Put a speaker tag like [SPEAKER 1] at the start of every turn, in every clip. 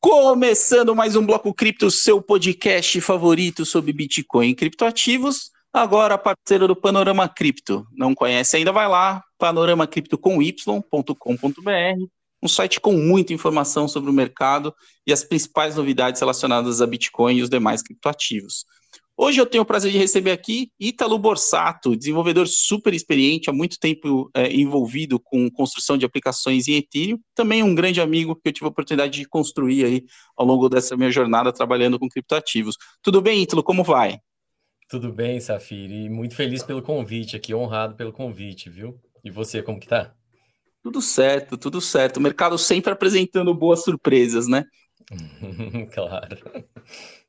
[SPEAKER 1] Começando mais um Bloco Cripto, seu podcast favorito sobre Bitcoin e criptoativos. Agora parceiro do Panorama Cripto. Não conhece ainda? Vai lá, panoramacripto.com.br, um site com muita informação sobre o mercado e as principais novidades relacionadas a Bitcoin e os demais criptoativos. Hoje eu tenho o prazer de receber aqui Ítalo Borsato, desenvolvedor super experiente, há muito tempo é, envolvido com construção de aplicações em Ethereum, também um grande amigo que eu tive a oportunidade de construir aí ao longo dessa minha jornada trabalhando com criptoativos. Tudo bem, Ítalo? Como vai?
[SPEAKER 2] Tudo bem, Safir, e muito feliz pelo convite aqui, honrado pelo convite, viu? E você, como que tá?
[SPEAKER 1] Tudo certo, tudo certo. O mercado sempre apresentando boas surpresas, né?
[SPEAKER 2] claro.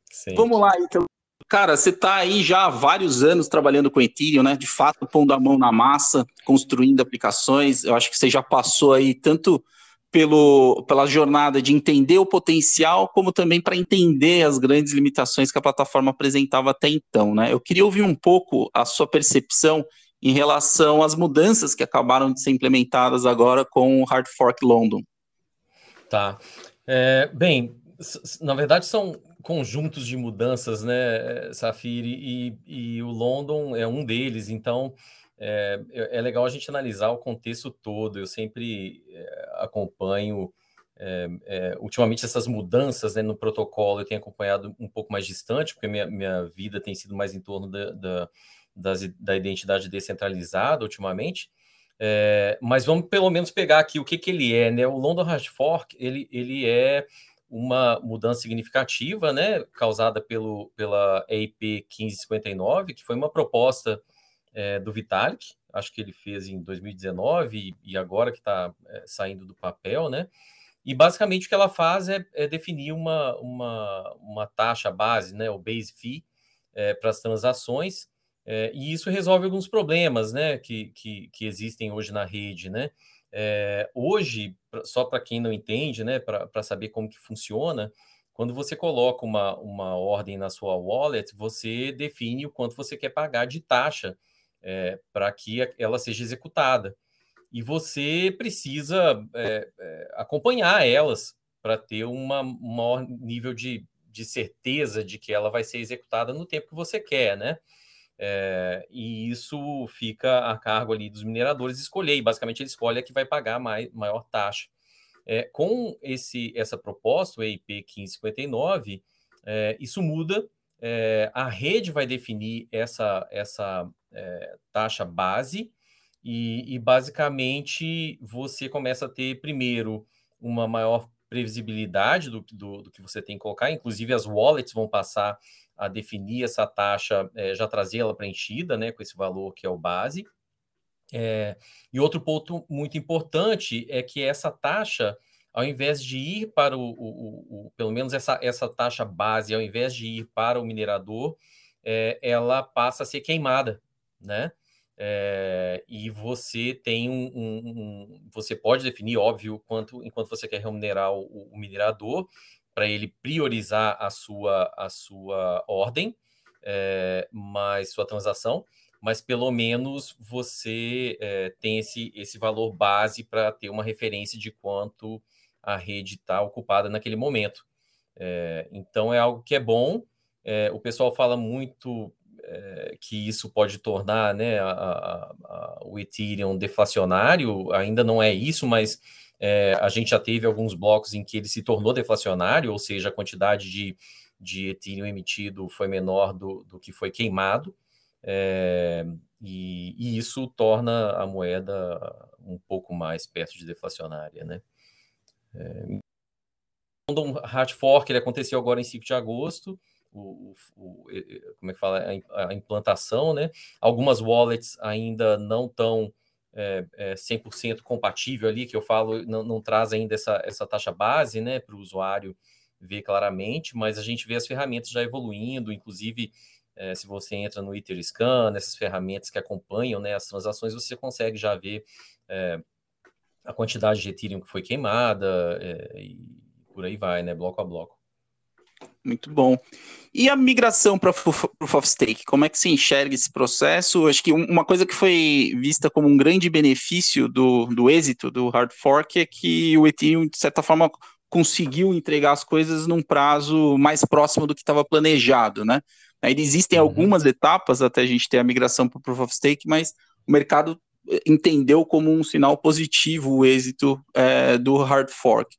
[SPEAKER 1] Sempre. Vamos lá, então. Cara, você está aí já há vários anos trabalhando com Ethereum, né? De fato, pondo a mão na massa, construindo aplicações. Eu acho que você já passou aí tanto pelo, pela jornada de entender o potencial, como também para entender as grandes limitações que a plataforma apresentava até então, né? Eu queria ouvir um pouco a sua percepção em relação às mudanças que acabaram de ser implementadas agora com o Hard Fork London.
[SPEAKER 2] Tá. É, bem, na verdade são conjuntos de mudanças, né, Safiri, e, e o London é um deles, então é, é, legal a gente analisar o contexto todo. Eu sempre é, acompanho, é, é, ultimamente, essas mudanças né, no protocolo, eu tenho acompanhado um pouco mais distante, porque minha, minha vida tem sido mais em torno da, da, das, da identidade descentralizada ultimamente. É, mas vamos pelo menos pegar aqui o que, que ele é, né? O London Hard Fork, ele, ele é uma mudança significativa, né, causada pelo, pela EIP 1559, que foi uma proposta é, do Vitalik, acho que ele fez em 2019 e, e agora que está é, saindo do papel, né? E basicamente o que ela faz é, é definir uma, uma, uma taxa base, né, o base fee, é, para as transações, e isso resolve alguns problemas, né, que, que, que existem hoje na rede, né? Hoje, só para quem não entende, né, para saber como que funciona, quando você coloca uma, uma ordem na sua wallet, você define o quanto você quer pagar de taxa é, para que ela seja executada. E você precisa é, é, acompanhar elas para ter um maior nível de, de certeza de que ela vai ser executada no tempo que você quer, né? É, e isso fica a cargo ali dos mineradores escolher, e basicamente ele escolhe a que vai pagar mais, maior taxa. É, com esse, essa proposta, o EIP 1559, é, isso muda, é, a rede vai definir essa, essa taxa base, e, e basicamente você começa a ter primeiro uma maior previsibilidade do, do, do, que você tem que colocar, inclusive as wallets vão passar a definir essa taxa, é, já trazer ela preenchida, né, com esse valor que é o base. É, e outro ponto muito importante é que essa taxa, ao invés de ir para o, o, o pelo menos essa, essa taxa base, ao invés de ir para o minerador, é, ela passa a ser queimada, né? É, e você tem um, um, um, você pode definir, óbvio, quanto enquanto você quer remunerar o, o minerador, para ele priorizar a sua, a sua ordem, é, mais sua transação, mas pelo menos você é, tem esse, esse valor base para ter uma referência de quanto a rede está ocupada naquele momento. É, então é algo que é bom. o pessoal fala muito que isso pode tornar né, a, a, a, o Ethereum deflacionário, ainda não é isso, mas é, a gente já teve alguns blocos em que ele se tornou deflacionário, ou seja, a quantidade de, de Ethereum emitido foi menor do, do que foi queimado, é, e, e, isso torna a moeda um pouco mais perto de deflacionária, né? É, um hard fork ele aconteceu agora em 5 de agosto, o, o, como é que fala, a implantação, né? Algumas wallets ainda não estão é, é 100% compatível ali, que eu falo, não, não traz ainda essa, essa taxa base né, para o usuário ver claramente, mas a gente vê as ferramentas já evoluindo, inclusive é, se você entra no Etherscan, essas ferramentas que acompanham né, as transações, você consegue já ver é, a quantidade de Ethereum que foi queimada é, e por aí vai, né, bloco a bloco.
[SPEAKER 1] Muito bom. E a migração para Proof of Stake, como é que se enxerga esse processo? Acho que uma coisa que foi vista como um grande benefício do, do êxito do hard fork é que o Ethereum, de certa forma, conseguiu entregar as coisas num prazo mais próximo do que estava planejado, né? Ainda existem uhum. algumas etapas até a gente ter a migração para Proof of Stake, mas o mercado eh, entendeu como um sinal positivo o êxito é, do hard fork.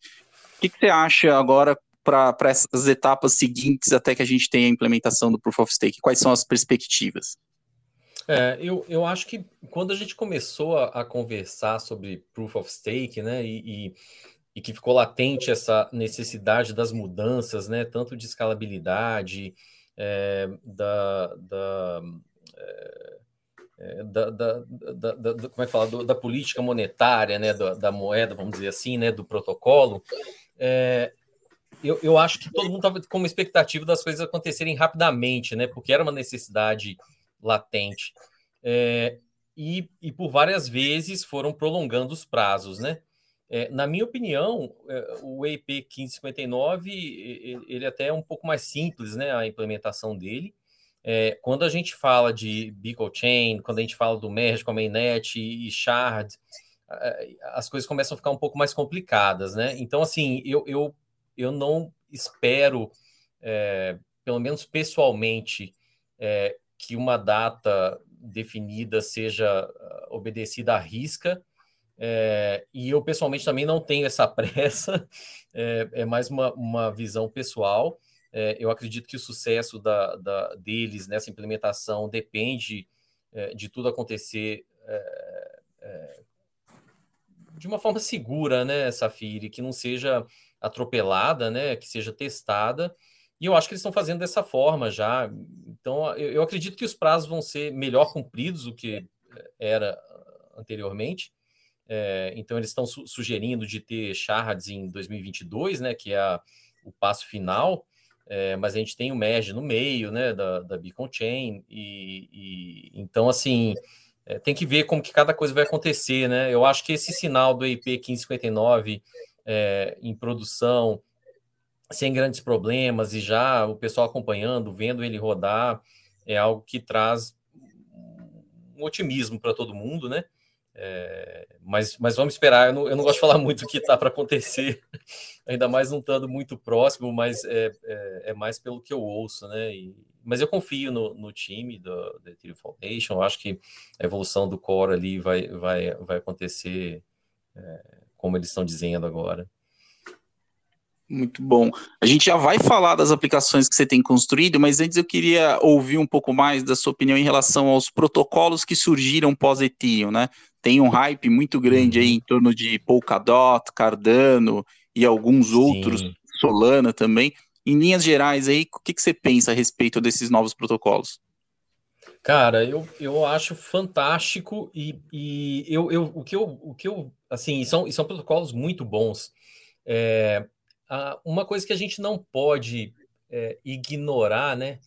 [SPEAKER 1] O que, que você acha agora para essas etapas seguintes até que a gente tenha a implementação do Proof of Stake? Quais são as perspectivas?
[SPEAKER 2] É, eu, eu acho que quando a gente começou a, a conversar sobre Proof of Stake, né, e, e, e, que ficou latente essa necessidade das mudanças, né, tanto de escalabilidade, é, da, da, é, é da, da, da, da, como é que fala, do, da política monetária, né, da, da moeda, vamos dizer assim, né, do protocolo, é, eu, eu acho que todo mundo estava com uma expectativa das coisas acontecerem rapidamente, né? Porque era uma necessidade latente. É, e, e por várias vezes foram prolongando os prazos, né? É, na minha opinião, é, o EIP 1559 ele até é um pouco mais simples, né? A implementação dele. É, quando a gente fala de Beacon Chain, quando a gente fala do merge com a mainnet e, e shard, as coisas começam a ficar um pouco mais complicadas, né? Então, assim, eu, eu eu não espero, é, pelo menos pessoalmente, é, que uma data definida seja ah, obedecida à risca. É, e eu pessoalmente também não tenho essa pressa, é, é mais uma, uma visão pessoal. É, eu acredito que o sucesso da, da, deles nessa implementação depende é, de tudo acontecer é, é, de uma forma segura, né, Safiri, que não seja atropelada, né, que seja testada. E eu acho que eles estão fazendo dessa forma já. Então, eu, eu acredito que os prazos vão ser melhor cumpridos do que eh, era anteriormente. É, então, eles estão su sugerindo de ter shards em 2022, né, que é a, o passo final. É, mas a gente tem o merge no meio, né, da, da Beacon Chain. E, e então, assim, é, tem que ver como que cada coisa vai acontecer, né? Eu acho que esse sinal do IP 1559 é, em produção, sem grandes problemas, e já o pessoal acompanhando, vendo ele rodar, é algo que traz um otimismo para todo mundo, né? É, mas, mas vamos esperar. Eu não, eu não gosto de falar muito o que está para acontecer, ainda mais não estando muito próximo, mas é, é, é, mais pelo que eu ouço, né? E, mas eu confio no, no time do Ethereum Foundation. Eu acho que a evolução do core ali vai, vai, vai acontecer é, como eles estão dizendo agora.
[SPEAKER 1] Muito bom. A gente já vai falar das aplicações que você tem construído, mas antes eu queria ouvir um pouco mais da sua opinião em relação aos protocolos que surgiram pós-Ethereum, né? Tem um hype muito grande aí em torno de Polkadot, Cardano e alguns Sim. outros, Solana também. Em linhas gerais aí, o que, que você pensa a respeito desses novos protocolos?
[SPEAKER 2] Cara, eu, eu acho fantástico e, e eu, eu, o, que eu, o que eu, assim, são, são protocolos muito bons. É, uma coisa que a gente não pode é, ignorar, né,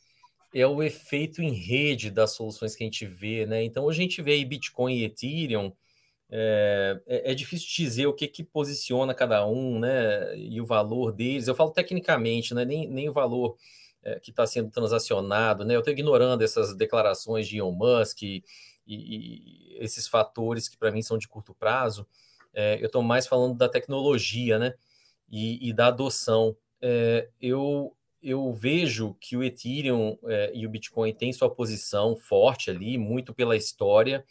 [SPEAKER 2] é o efeito em rede das soluções que a gente vê, né? Então, hoje a gente vê Bitcoin e Ethereum, é, é, é, difícil dizer o que, que posiciona cada um, né, e o valor deles. Eu falo tecnicamente, né, nem, nem o valor é, que está sendo transacionado, né? Eu estou ignorando essas declarações de Elon Musk e, e esses fatores que para mim são de curto prazo. É, eu estou mais falando da tecnologia, né? E, e da adoção. É, eu, eu vejo que o Ethereum é, e o Bitcoin têm sua posição forte ali, muito pela história.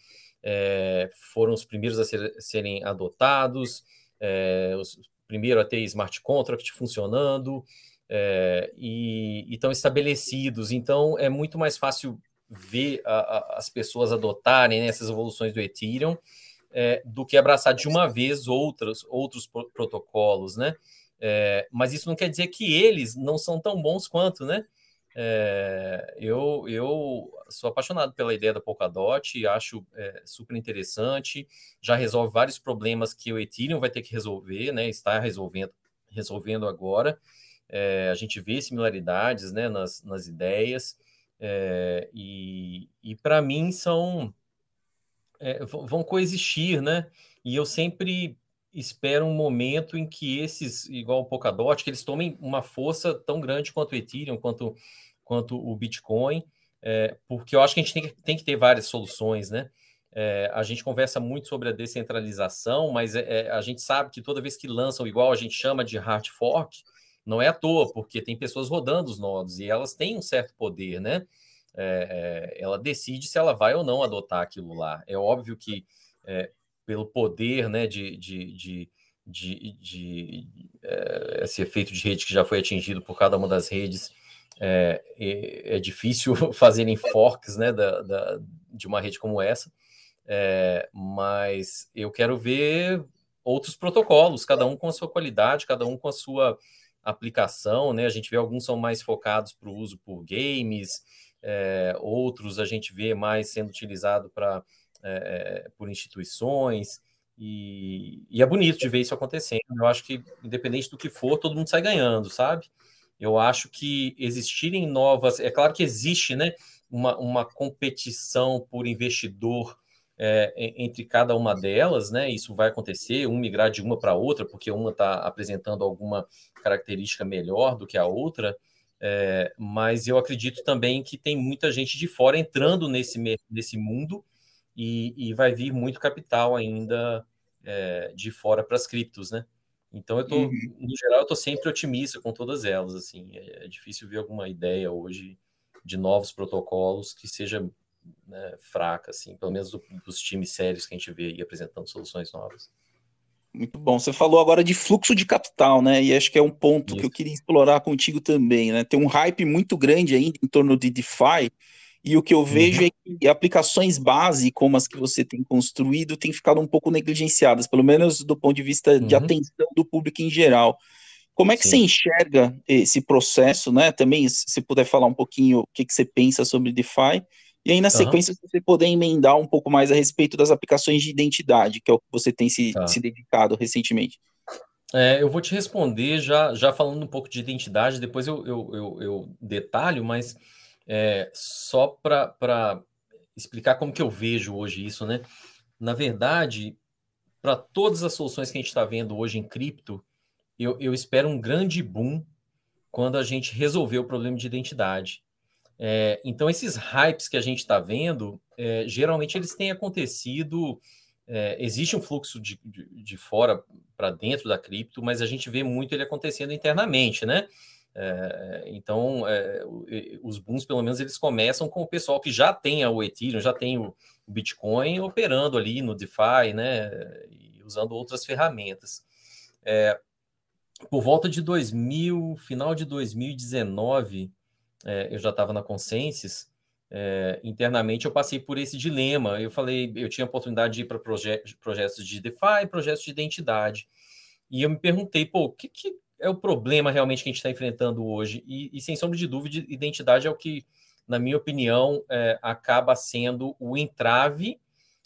[SPEAKER 2] É, foram os primeiros a ser, serem adotados, é, os primeiros a ter smart contract funcionando, é, e estão estabelecidos. Então, é muito mais fácil ver a, a, as pessoas adotarem né, essas evoluções do Ethereum é, do que abraçar de uma vez outros, outros protocolos, né? É, mas isso não quer dizer que eles não são tão bons quanto, né? É, eu, eu sou apaixonado pela ideia da Polkadot, acho é, super interessante, já resolve vários problemas que o Ethereum vai ter que resolver, né? Está resolvendo, resolvendo agora. É, a gente vê similaridades né, nas, nas ideias, é, e, e para mim são é, vão coexistir, né? E eu sempre espero um momento em que esses, igual o Polkadot, que eles tomem uma força tão grande quanto o Ethereum, quanto, quanto o Bitcoin, é, porque eu acho que a gente tem que, tem que ter várias soluções, né? É, a gente conversa muito sobre a descentralização, mas é, é, a gente sabe que toda vez que lançam, igual a gente chama de hard fork, não é à toa, porque tem pessoas rodando os nodos e elas têm um certo poder, né? É, é, ela decide se ela vai ou não adotar aquilo lá. É óbvio que é, pelo poder né, de, de, de, de, de esse efeito de rede que já foi atingido por cada uma das redes, é, é, é difícil fazerem forks né, da, da, de uma rede como essa. É, mas eu quero ver outros protocolos, cada um com a sua qualidade, cada um com a sua aplicação, né? A gente vê alguns são mais focados para o uso por games, é, outros a gente vê mais sendo utilizado para é, por instituições, e, e, é bonito de ver isso acontecendo. Eu acho que, independente do que for, todo mundo sai ganhando, sabe? Eu acho que existirem novas. É claro que existe né, uma, uma competição por investidor é, entre cada uma delas, né? Isso vai acontecer, um migrar de uma para outra, porque uma está apresentando alguma característica melhor do que a outra. É, mas eu acredito também que tem muita gente de fora entrando nesse, nesse mundo e, e vai vir muito capital ainda é, de fora para as criptos, né? Então eu tô, uhum. no geral, eu tô sempre otimista com todas elas. Assim, é, é difícil ver alguma ideia hoje de novos protocolos que seja né, fraca, assim, pelo menos do, dos times sérios que a gente vê aí apresentando soluções novas.
[SPEAKER 1] Muito bom. Você falou agora de fluxo de capital, né? E acho que é um ponto Isso. que eu queria explorar contigo também, né? Tem um hype muito grande ainda em torno de DeFi, e o que eu vejo uhum. é que aplicações base, como as que você tem construído, têm ficado um pouco negligenciadas, pelo menos do ponto de vista uhum. de atenção do público em geral. Como é que Sim. você enxerga esse processo, né? Também, se puder falar um pouquinho o que, que você pensa sobre DeFi, e aí, na sequência, uhum. você poder emendar um pouco mais a respeito das aplicações de identidade, que é o que você tem se, tá. se dedicado recentemente.
[SPEAKER 2] É, eu vou te responder já, já falando um pouco de identidade, depois eu, eu, eu, eu detalho, mas é, só para explicar como que eu vejo hoje isso, né? Na verdade, para todas as soluções que a gente está vendo hoje em cripto, eu, eu espero um grande boom quando a gente resolver o problema de identidade. É, então, esses hypes que a gente está vendo, é, geralmente eles têm acontecido. É, existe um fluxo de, de, de fora para dentro da cripto, mas a gente vê muito ele acontecendo internamente, né? É, então, é, os booms, pelo menos, eles começam com o pessoal que já tem o Ethereum, já tem o, Bitcoin operando ali no DeFi, né? E usando outras ferramentas. É, por volta de 2000, final de 2019, é, eu já estava na Consensus, é, internamente eu passei por esse dilema. Eu falei, eu tinha a oportunidade de ir para proje projetos de DeFi, projetos de identidade. E eu me perguntei, pô, o que, que é o problema realmente que a gente está enfrentando hoje? E, e, sem sombra de dúvida, identidade é o que, na minha opinião, é, acaba sendo o entrave,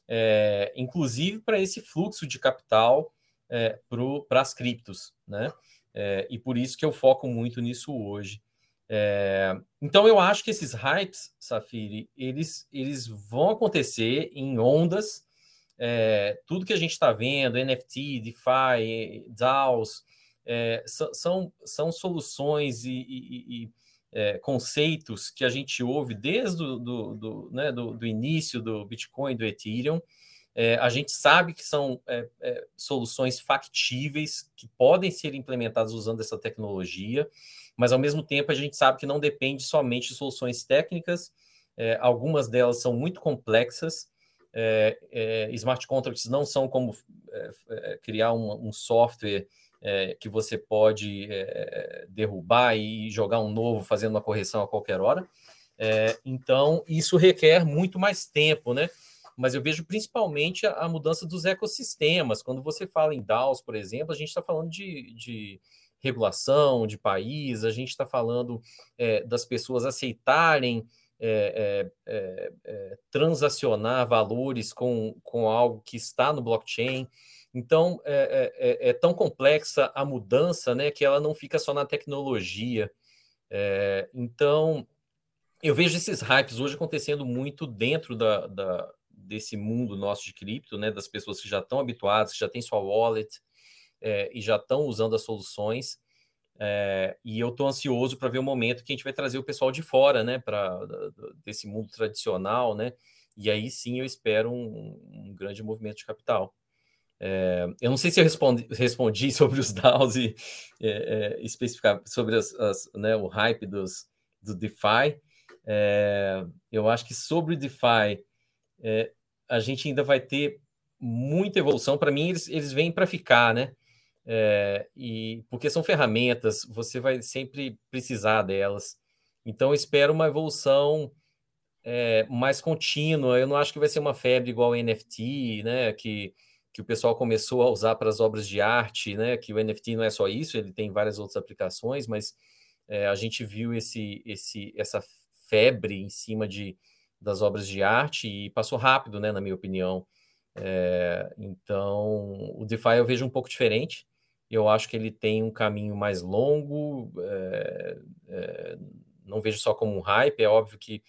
[SPEAKER 2] é, inclusive para esse fluxo de capital é, para as criptos, né? É, e por isso que eu foco muito nisso hoje. É, então eu acho que esses hypes, Safiri, eles, eles vão acontecer em ondas. É, tudo que a gente está vendo, NFT, DeFi, DAOs, é, são, são soluções e, e, e é, conceitos que a gente ouve desde do, do, do, né, do, do início do Bitcoin, do Ethereum. É, a gente sabe que são é, é, soluções factíveis que podem ser implementadas usando essa tecnologia mas ao mesmo tempo a gente sabe que não depende somente de soluções técnicas, é, algumas delas são muito complexas. É, é, smart contracts não são como criar um, um software que você pode derrubar e jogar um novo fazendo uma correção a qualquer hora. então, isso requer muito mais tempo, né? Mas eu vejo principalmente a, a mudança dos ecossistemas. Quando você fala em DAOs, por exemplo, a gente está falando de, de regulação de país, a gente está falando é, das pessoas aceitarem é, é, é, transacionar valores com, com algo que está no blockchain. Então, é, é, é, tão complexa a mudança né, que ela não fica só na tecnologia. então, eu vejo esses hypes hoje acontecendo muito dentro da, da, desse mundo nosso de cripto, né, das pessoas que já estão habituadas, que já têm sua wallet, é, e já estão usando as soluções. É, e eu estou ansioso para ver o momento que a gente vai trazer o pessoal de fora, né, para desse mundo tradicional, né, e aí sim eu espero um, um grande movimento de capital. É, eu não sei se eu respondi, respondi sobre os DAOs e é, é, especificar sobre as, as, né, o hype dos, do DeFi. É, eu acho que sobre o DeFi é, a gente ainda vai ter muita evolução. Para mim, eles, eles vêm para ficar, né? É, e porque são ferramentas, você vai sempre precisar delas. Então, espero uma evolução é, mais contínua. Eu não acho que vai ser uma febre igual o NFT, né? Que, que o pessoal começou a usar para as obras de arte, né? Que o NFT não é só isso, ele tem várias outras aplicações, mas é, a gente viu esse, esse, essa febre em cima de, das obras de arte e passou rápido, né? Na minha opinião. É, então, o DeFi eu vejo um pouco diferente. Eu acho que ele tem um caminho mais longo. É, é, não vejo só como um hype. É óbvio que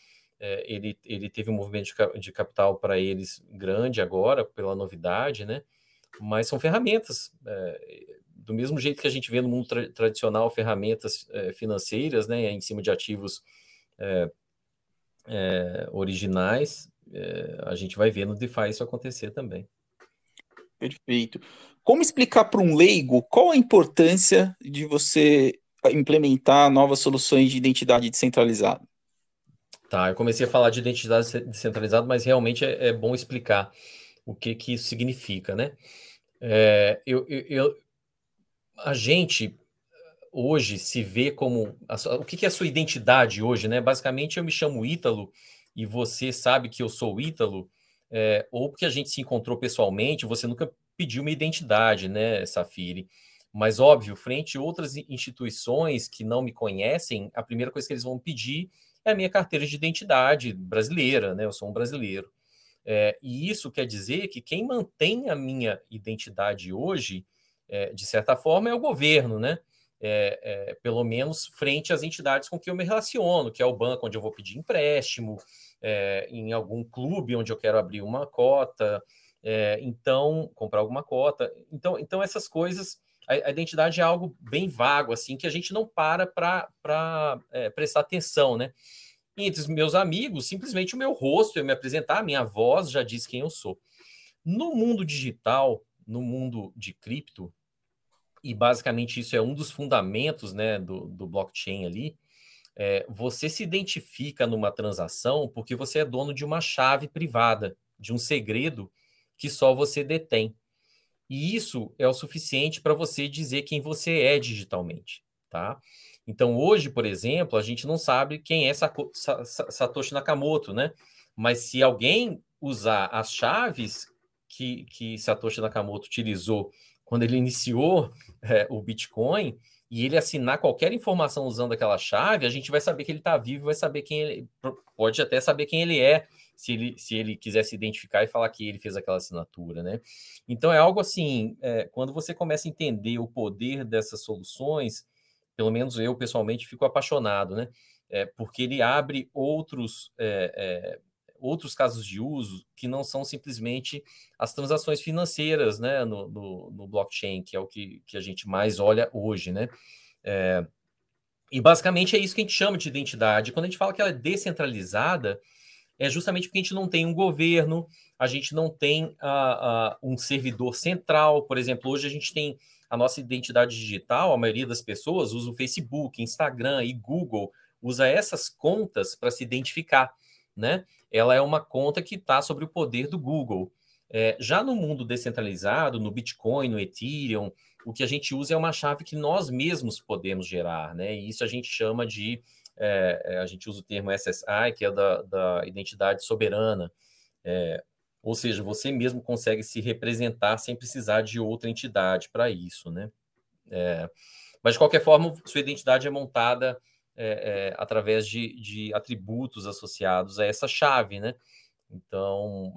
[SPEAKER 2] ele, ele teve um movimento de, de capital para eles grande agora, pela novidade, né? Mas são ferramentas. Do mesmo jeito que a gente vê no mundo tra tradicional, ferramentas financeiras, né? Em cima de ativos originais, a gente vai ver no DeFi isso acontecer também.
[SPEAKER 1] Perfeito. Como explicar para um leigo qual a importância de você implementar novas soluções de identidade descentralizada?
[SPEAKER 2] Tá, eu comecei a falar de identidade descentralizada, mas realmente é, é bom explicar o que, que isso significa, né? É, eu, eu, eu, a gente hoje se vê como. O que, que é a sua identidade hoje, né? Basicamente, eu me chamo Ítalo e você sabe que eu sou Ítalo, é, ou porque a gente se encontrou pessoalmente, você nunca pediu uma identidade, né, Safiri? Mas, óbvio, frente a outras instituições que não me conhecem, a primeira coisa que eles vão pedir é a minha carteira de identidade brasileira, né? Eu sou um brasileiro. É, e isso quer dizer que quem mantém a minha identidade hoje, é, de certa forma, é o governo, né? É, é, pelo menos frente às entidades com que eu me relaciono, que é o banco onde eu vou pedir empréstimo, é, em algum clube onde eu quero abrir uma cota, é, então, comprar alguma cota. Então, então essas coisas, a, a, identidade é algo bem vago, assim, que a gente não para para é, prestar atenção, né? Entre os meus amigos, simplesmente o meu rosto, eu me apresentar, a minha voz já diz quem eu sou. No mundo digital, no mundo de cripto, e basicamente isso é um dos fundamentos né, do, do blockchain ali, é, você se identifica numa transação porque você é dono de uma chave privada, de um segredo que só você detém. E isso é o suficiente para você dizer quem você é digitalmente, tá? Então, hoje, por exemplo, a gente não sabe quem é Satoshi Nakamoto, né? Mas se alguém usar as chaves que, que Satoshi Nakamoto utilizou quando ele iniciou é, o Bitcoin e ele assinar qualquer informação usando aquela chave, a gente vai saber que ele está vivo, vai saber quem ele pode até saber quem ele é, se ele, se ele quiser se identificar e falar que ele fez aquela assinatura, né? Então é algo assim, é, quando você começa a entender o poder dessas soluções, pelo menos eu pessoalmente fico apaixonado, né? É, porque ele abre outros é, é outros casos de uso que não são simplesmente as transações financeiras, né, no, no, no blockchain, que é o que, que a gente mais olha hoje, né? É, e basicamente é isso que a gente chama de identidade. Quando a gente fala que ela é descentralizada, é justamente porque a gente não tem um governo, a gente não tem uh, uh, um servidor central. Por exemplo, hoje a gente tem a nossa identidade digital, a maioria das pessoas usa o Facebook, Instagram e Google, usa essas contas para se identificar, né? Ela é uma conta que está sobre o poder do Google. É, já no mundo descentralizado, no Bitcoin, no Ethereum, o que a gente usa é uma chave que nós mesmos podemos gerar, né? E isso a gente chama de é, é, a gente usa o termo SSI, que é da, da identidade soberana, é, ou seja, você mesmo consegue se representar sem precisar de outra entidade para isso, né? É, mas, de qualquer forma, sua identidade é montada é, é, através de, de, atributos associados a essa chave, né? Então,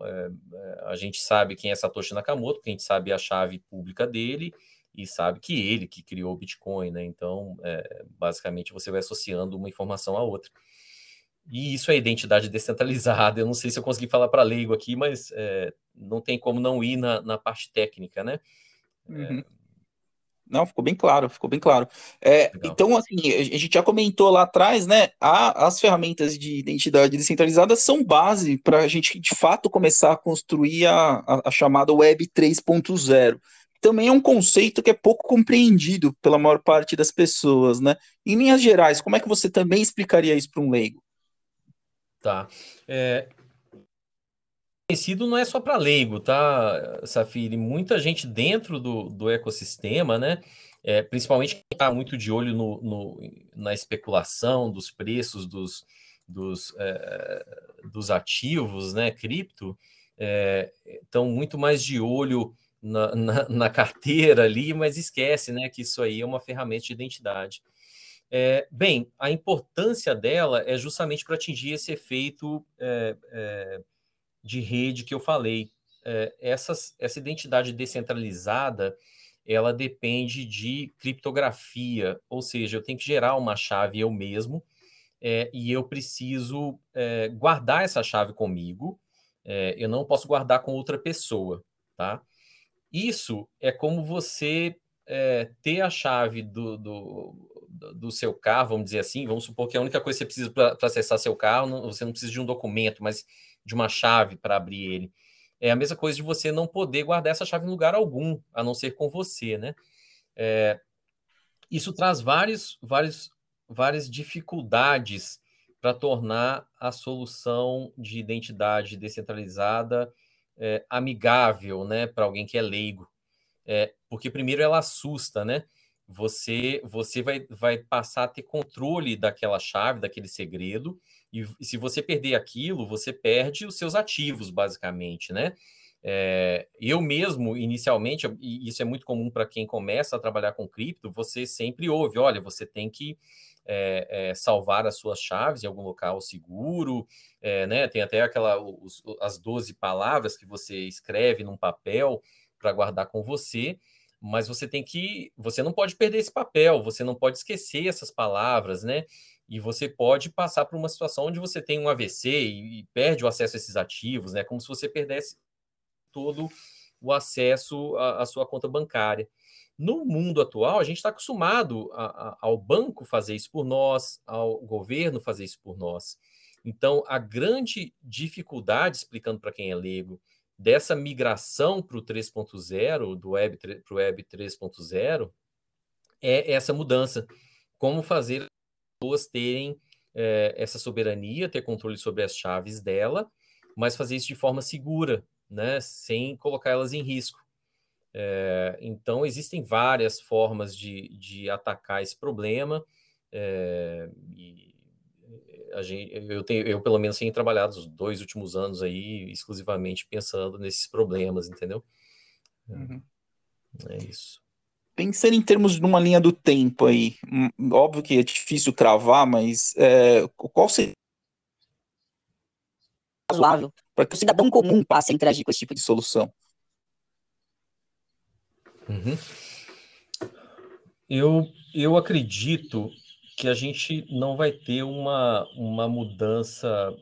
[SPEAKER 2] a gente sabe quem é Satoshi Nakamoto, porque a gente sabe a chave pública dele, e sabe que ele que criou o Bitcoin, né? Então, é, basicamente, você vai associando uma informação à outra. E isso é identidade descentralizada. Eu não sei se eu consegui falar para leigo aqui, mas é, não tem como não ir na, na parte técnica, né?
[SPEAKER 1] É, uhum. Não, ficou bem claro, ficou bem claro. É, então, assim, a gente já comentou lá atrás, né? A, as ferramentas de identidade descentralizada são base para a gente, de fato, começar a construir a, a, a chamada Web 3.0. Também é um conceito que é pouco compreendido pela maior parte das pessoas, né? Em linhas gerais, como é que você também explicaria isso para um leigo?
[SPEAKER 2] Tá. É, conhecido não é só para leigo, tá, Safiri? Muita gente dentro do, do ecossistema, né? É, principalmente quem está muito de olho no, no, na especulação dos preços dos, dos, é, dos ativos, né? Cripto, estão é, muito mais de olho na, na, na, carteira ali, mas esquece, né? Que isso aí é uma ferramenta de identidade. É, bem, a importância dela é justamente para atingir esse efeito é, é, de rede que eu falei. É, essas, essa identidade descentralizada, ela depende de criptografia, ou seja, eu tenho que gerar uma chave eu mesmo, é, e eu preciso é, guardar essa chave comigo, é, eu não posso guardar com outra pessoa, tá? Isso é como você é, ter a chave do, do, do, seu carro, vamos dizer assim, vamos supor que a única coisa que você precisa para acessar seu carro, não, você não precisa de um documento, mas de uma chave para abrir ele. É a mesma coisa de você não poder guardar essa chave em lugar algum, a não ser com você, né? É, isso traz vários, vários, várias dificuldades para tornar a solução de identidade descentralizada é, amigável, né, para alguém que é leigo. É, porque primeiro ela assusta, né? Você, você vai, vai passar a ter controle daquela chave, daquele segredo, e, e se você perder aquilo, você perde os seus ativos, basicamente, né? É, eu mesmo, inicialmente, e isso é muito comum para quem começa a trabalhar com cripto, você sempre ouve: olha, você tem que é, é, salvar as suas chaves em algum local seguro, né? Tem até aquela os, as 12 palavras que você escreve num papel para guardar com você, mas você tem que. Você não pode perder esse papel, você não pode esquecer essas palavras, né? E você pode passar por uma situação onde você tem um AVC e, e perde o acesso a esses ativos, né? Como se você perdesse todo o acesso à, à sua conta bancária. No mundo atual, a gente está acostumado a, a, ao banco fazer isso por nós, ao governo fazer isso por nós. Então, a grande dificuldade, explicando para quem é leigo, dessa migração para o 3.0, do Web para o Web 3.0, é essa mudança. Como fazer pessoas terem é, essa soberania, ter controle sobre as chaves dela, mas fazer isso de forma segura, né, sem colocar elas em risco. É, então, existem várias formas de, de atacar esse problema. É, gente, eu, tenho, eu, pelo menos, tenho trabalhado os dois últimos anos aí exclusivamente pensando nesses problemas, entendeu? Uhum. É isso
[SPEAKER 1] pensando em termos de uma linha do tempo aí, hum, óbvio que é difícil cravar, mas é, qual seria razoável para que o cidadão comum passe a interagir com esse tipo de solução?
[SPEAKER 2] Uhum. Eu, eu acredito que a gente não vai ter uma, uma mudança,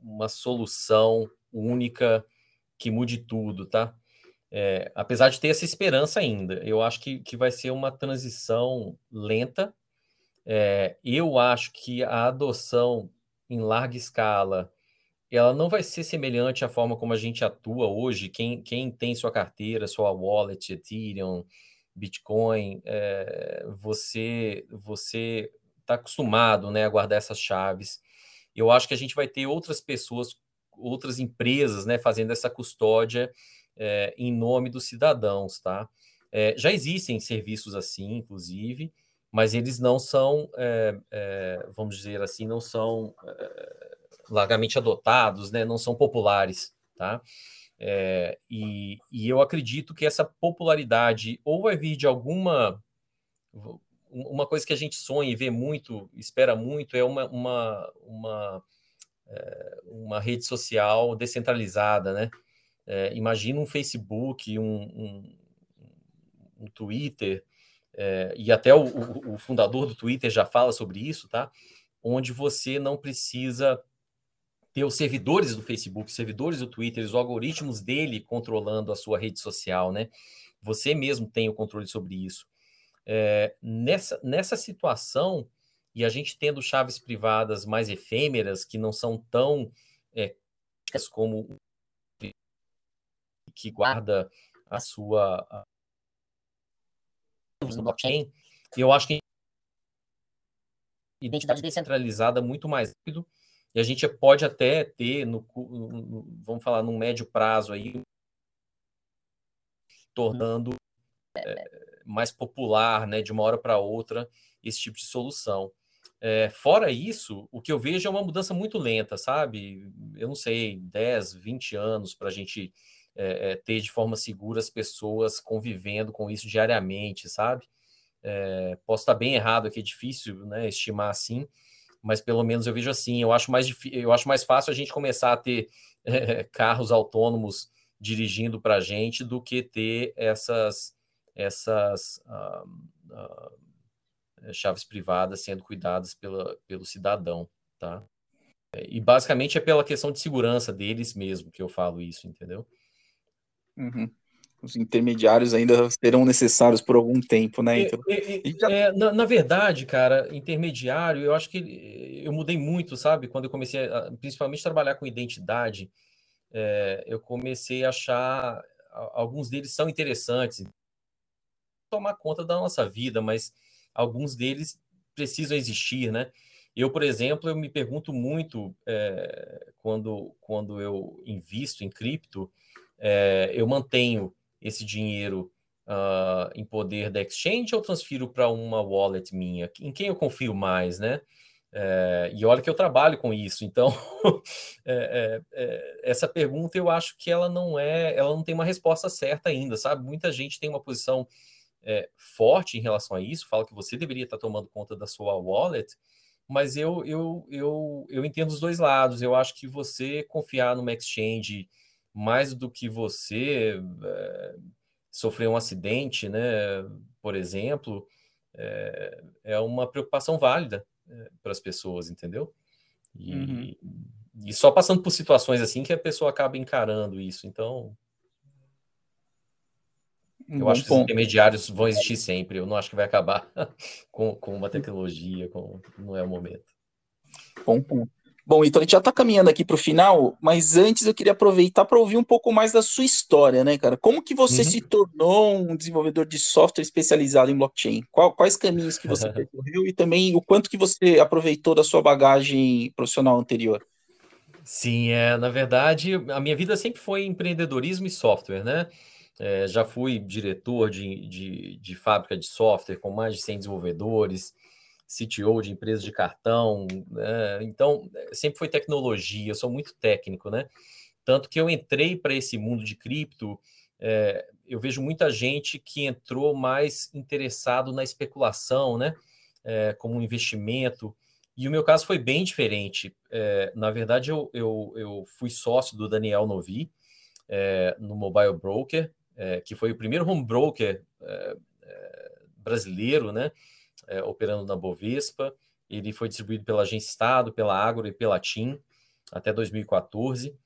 [SPEAKER 2] uma solução única que mude tudo, tá? É, apesar de ter essa esperança ainda, eu acho que, que vai ser uma transição lenta. É, eu acho que a adoção em larga escala ela não vai ser semelhante à forma como a gente atua hoje. Quem, quem tem sua carteira, sua wallet, Ethereum, Bitcoin, é, você você está acostumado né, a guardar essas chaves. Eu acho que a gente vai ter outras pessoas, outras empresas né, fazendo essa custódia é, em nome dos cidadãos, tá? É, já existem serviços assim, inclusive, mas eles não são, é, é vamos dizer assim, não são é, largamente adotados, né? Não são populares, tá? E, e eu acredito que essa popularidade ou vai vir de alguma uma coisa que a gente sonha e vê muito, espera muito, é uma, uma, uma, é, uma rede social descentralizada, né? É, imagina um Facebook, um, um, um Twitter, é, e até o, o, o, fundador do Twitter já fala sobre isso, tá? Onde você não precisa ter os servidores do Facebook, servidores do Twitter, os algoritmos dele controlando a sua rede social, né? Você mesmo tem o controle sobre isso. É, nessa, nessa situação, e a gente tendo chaves privadas mais efêmeras, que não são tão é, como que guarda a sua no blockchain, eu acho que identidade descentralizada muito mais rápido e a gente pode até ter no, no vamos falar no médio prazo aí tornando é, mais popular, né, de uma hora para outra esse tipo de solução. É, fora isso, o que eu vejo é uma mudança muito lenta, sabe? Eu não sei, 10, 20 anos para a gente é, ter de forma segura as pessoas convivendo com isso diariamente, sabe? É, posso estar bem errado aqui, é difícil né, estimar assim, mas pelo menos eu vejo assim. Eu acho mais, eu acho mais fácil a gente começar a ter é, carros autônomos dirigindo para a gente do que ter essas, essas uh, uh, chaves privadas sendo cuidadas pela, pelo cidadão, tá? E basicamente é pela questão de segurança deles mesmo que eu falo isso, entendeu?
[SPEAKER 1] Uhum os intermediários ainda serão necessários por algum tempo, né?
[SPEAKER 2] Então, é, é, já... é, na, na, verdade, cara, intermediário, eu acho que eu mudei muito, sabe? Quando eu comecei, a, principalmente, trabalhar com identidade, é, eu comecei a achar alguns deles são interessantes, tomar conta da nossa vida, mas alguns deles precisam existir, né? Eu, por exemplo, eu me pergunto muito é, quando, quando eu invisto em cripto, é, eu mantenho esse dinheiro uh, em poder da exchange ou transfiro para uma wallet minha? Em quem eu confio mais, né? É, e olha que eu trabalho com isso, então é, é, essa pergunta eu acho que ela não é, ela não tem uma resposta certa ainda, sabe? Muita gente tem uma posição forte em relação a isso, fala que você deveria estar tomando conta da sua wallet, mas eu, eu, eu, eu entendo os dois lados. Eu acho que você confiar numa exchange mais do que você é, sofrer um acidente, né, por exemplo, é, é uma preocupação válida é, para as pessoas, entendeu? E, uhum. e só passando por situações assim que a pessoa acaba encarando isso. Então, eu Bom acho que os intermediários vão existir sempre. Eu não acho que vai acabar com, com uma tecnologia, com, não é o momento.
[SPEAKER 1] Bom ponto. Bom, então a gente já está caminhando aqui para o final, mas antes eu queria aproveitar para ouvir um pouco mais da sua história, né, cara? Como que você uhum. se tornou um desenvolvedor de software especializado em blockchain? Qual, quais caminhos que você percorreu e também o quanto que você aproveitou da sua bagagem profissional anterior?
[SPEAKER 2] Sim, é, na verdade, a minha vida sempre foi empreendedorismo e software, né? É, já fui diretor de, de, de fábrica de software com mais de 100 desenvolvedores, CTO de empresa de cartão, né? então sempre foi tecnologia, eu sou muito técnico, né? Tanto que eu entrei para esse mundo de cripto, é, eu vejo muita gente que entrou mais interessado na especulação, né? É, como um investimento. E o meu caso foi bem diferente. É, na verdade, eu, eu, eu, fui sócio do Daniel Novi é, no Mobile Broker, é, que foi o primeiro home broker é, brasileiro, né? É, operando na Bovespa. Ele foi distribuído pela Agência Estado, pela Agro e pela TIM até 2014.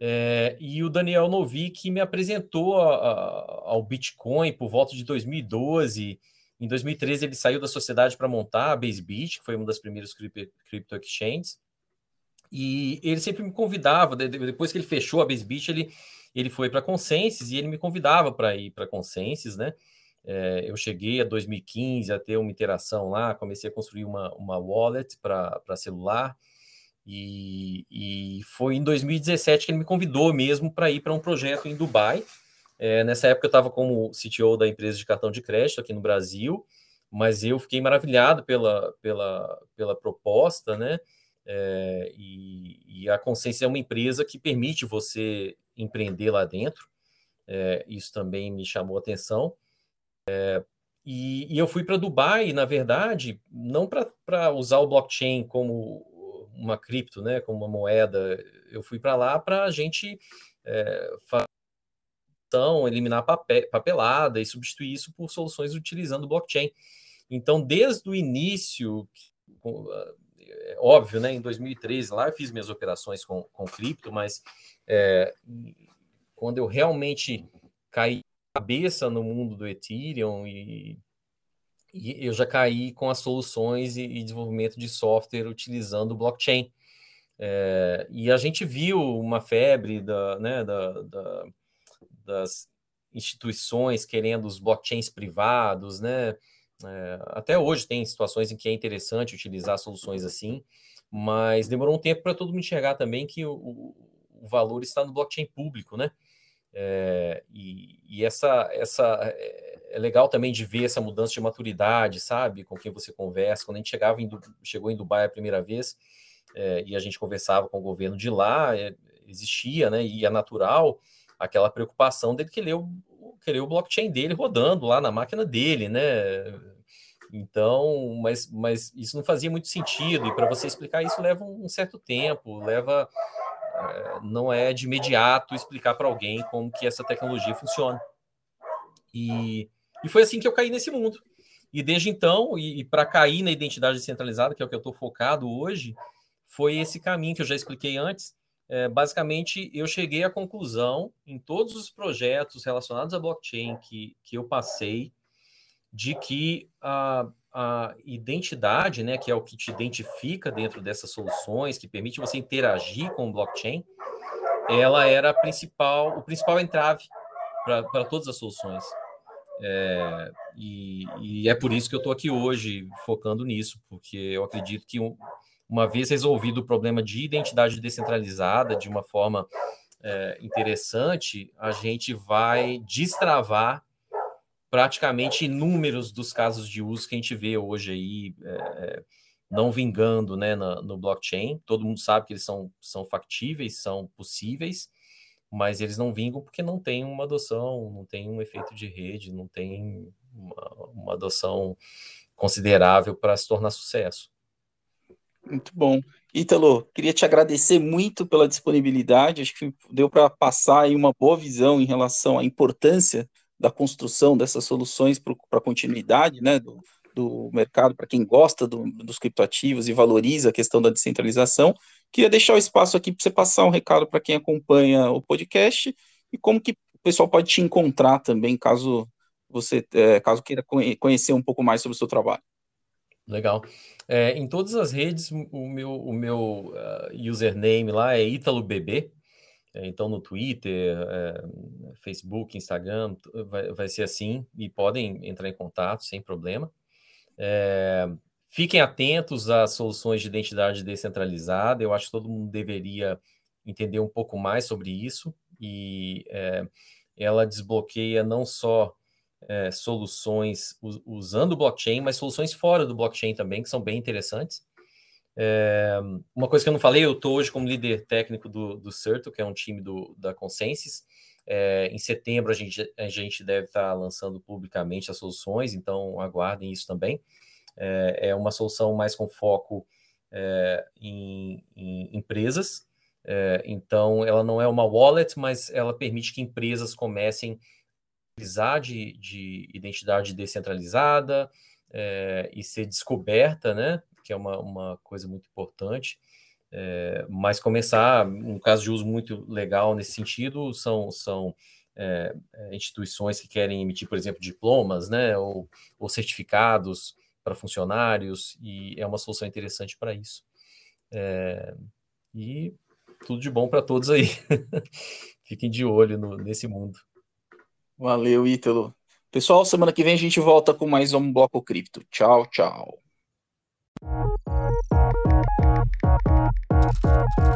[SPEAKER 2] É, e o Daniel Novi que me apresentou a, a, ao Bitcoin por volta de 2012. Em 2013 ele saiu da sociedade para montar a BaseBit, que foi uma das primeiras crypto exchanges. E ele sempre me convidava, depois que ele fechou a BaseBit, ele, ele foi para Consensus e ele me convidava para ir para Consensus, né? É, eu cheguei a 2015 a ter uma interação lá, comecei a construir uma, uma wallet para celular, e, e, foi em 2017 que ele me convidou mesmo para ir para um projeto em Dubai. É, nessa época eu estava como CTO da empresa de cartão de crédito aqui no Brasil, mas eu fiquei maravilhado pela, pela, pela proposta, né? É, e, e, a Consciência é uma empresa que permite você empreender lá dentro. É, isso também me chamou a atenção. É, e, e, eu fui para Dubai, na verdade, não para usar o blockchain como uma cripto, né, como uma moeda. Eu fui para lá para a gente é, fazer, eliminar papel, papelada e substituir isso por soluções utilizando blockchain. Então, desde o início, é óbvio, né, em 2013 lá eu fiz minhas operações com, com cripto, mas é, quando eu realmente caí cabeça no mundo do Ethereum e, e eu já caí com as soluções e, e desenvolvimento de software utilizando blockchain. É, e a gente viu uma febre da, né, da, da, das instituições querendo os blockchains privados, né? É, até hoje tem situações em que é interessante utilizar soluções assim, mas demorou um tempo para todo mundo enxergar também que o, o, valor está no blockchain público, né? É, e, e essa, essa é, é legal também de ver essa mudança de maturidade, sabe? Com quem você conversa. Quando a gente chegava em, chegou em Dubai a primeira vez é, e a gente conversava com o governo de lá, é, existia, né? E é natural aquela preocupação dele querer o, querer o blockchain dele rodando lá na máquina dele, né? Então, mas, mas isso não fazia muito sentido, e para você explicar isso leva um certo tempo, leva. É, não é de imediato explicar para alguém como que essa tecnologia funciona. E, e foi assim que eu caí nesse mundo. E desde então, e, e para cair na identidade descentralizada, que é o que eu estou focado hoje, foi esse caminho que eu já expliquei antes, é, basicamente, eu cheguei à conclusão, em todos os projetos relacionados à blockchain que, que eu passei, de que a, a identidade, né, que é o que te identifica dentro dessas soluções, que permite você interagir com o blockchain, ela era a principal, o principal entrave para todas as soluções. É, e, e, é por isso que eu estou aqui hoje focando nisso, porque eu acredito que um, uma vez resolvido o problema de identidade descentralizada de uma forma é, interessante, a gente vai destravar praticamente inúmeros dos casos de uso que a gente vê hoje aí é, não vingando né, no, no, blockchain. Todo mundo sabe que eles são, são factíveis, são possíveis, mas eles não vingam porque não tem uma adoção, não tem um efeito de rede, não tem uma, uma adoção considerável para se tornar sucesso.
[SPEAKER 1] Muito bom. Ítalo, queria te agradecer muito pela disponibilidade. Acho que deu para passar aí uma boa visão em relação à importância da construção dessas soluções para a continuidade né, do, do mercado, para quem gosta do, dos criptoativos e valoriza a questão da descentralização. Queria deixar o espaço aqui para você passar um recado para quem acompanha o podcast e como que o pessoal pode te encontrar também, caso você é, caso queira conhecer um pouco mais sobre o seu trabalho.
[SPEAKER 2] Legal. É, em todas as redes, o meu, o meu uh, username lá é ItaloBB. É, então, no Twitter, é, Facebook, Instagram, vai, vai ser assim. E podem entrar em contato sem problema. É, fiquem atentos às soluções de identidade descentralizada. Eu acho que todo mundo deveria entender um pouco mais sobre isso. E é, ela desbloqueia não só é, soluções usando o blockchain, mas soluções fora do blockchain também, que são bem interessantes. É, uma coisa que eu não falei, eu estou hoje como líder técnico do, do Certo, que é um time do, da Consensus. É, em setembro a gente, a gente deve estar lançando publicamente as soluções, então aguardem isso também. É, é uma solução mais com foco é, em, em, empresas, é, então ela não é uma wallet, mas ela permite que empresas comecem precisar de, de identidade descentralizada é, e ser descoberta, né? Que é uma, uma coisa muito importante. É, mas começar, um caso de uso muito legal nesse sentido, são, são é, instituições que querem emitir, por exemplo, diplomas, né? Ou, ou certificados para funcionários, e é uma solução interessante para isso. e tudo de bom para todos aí. Fiquem de olho no, nesse mundo.
[SPEAKER 1] Valeu, Ítalo. Pessoal, semana que vem a gente volta com mais um Bloco Cripto. Tchau, tchau. Thank you.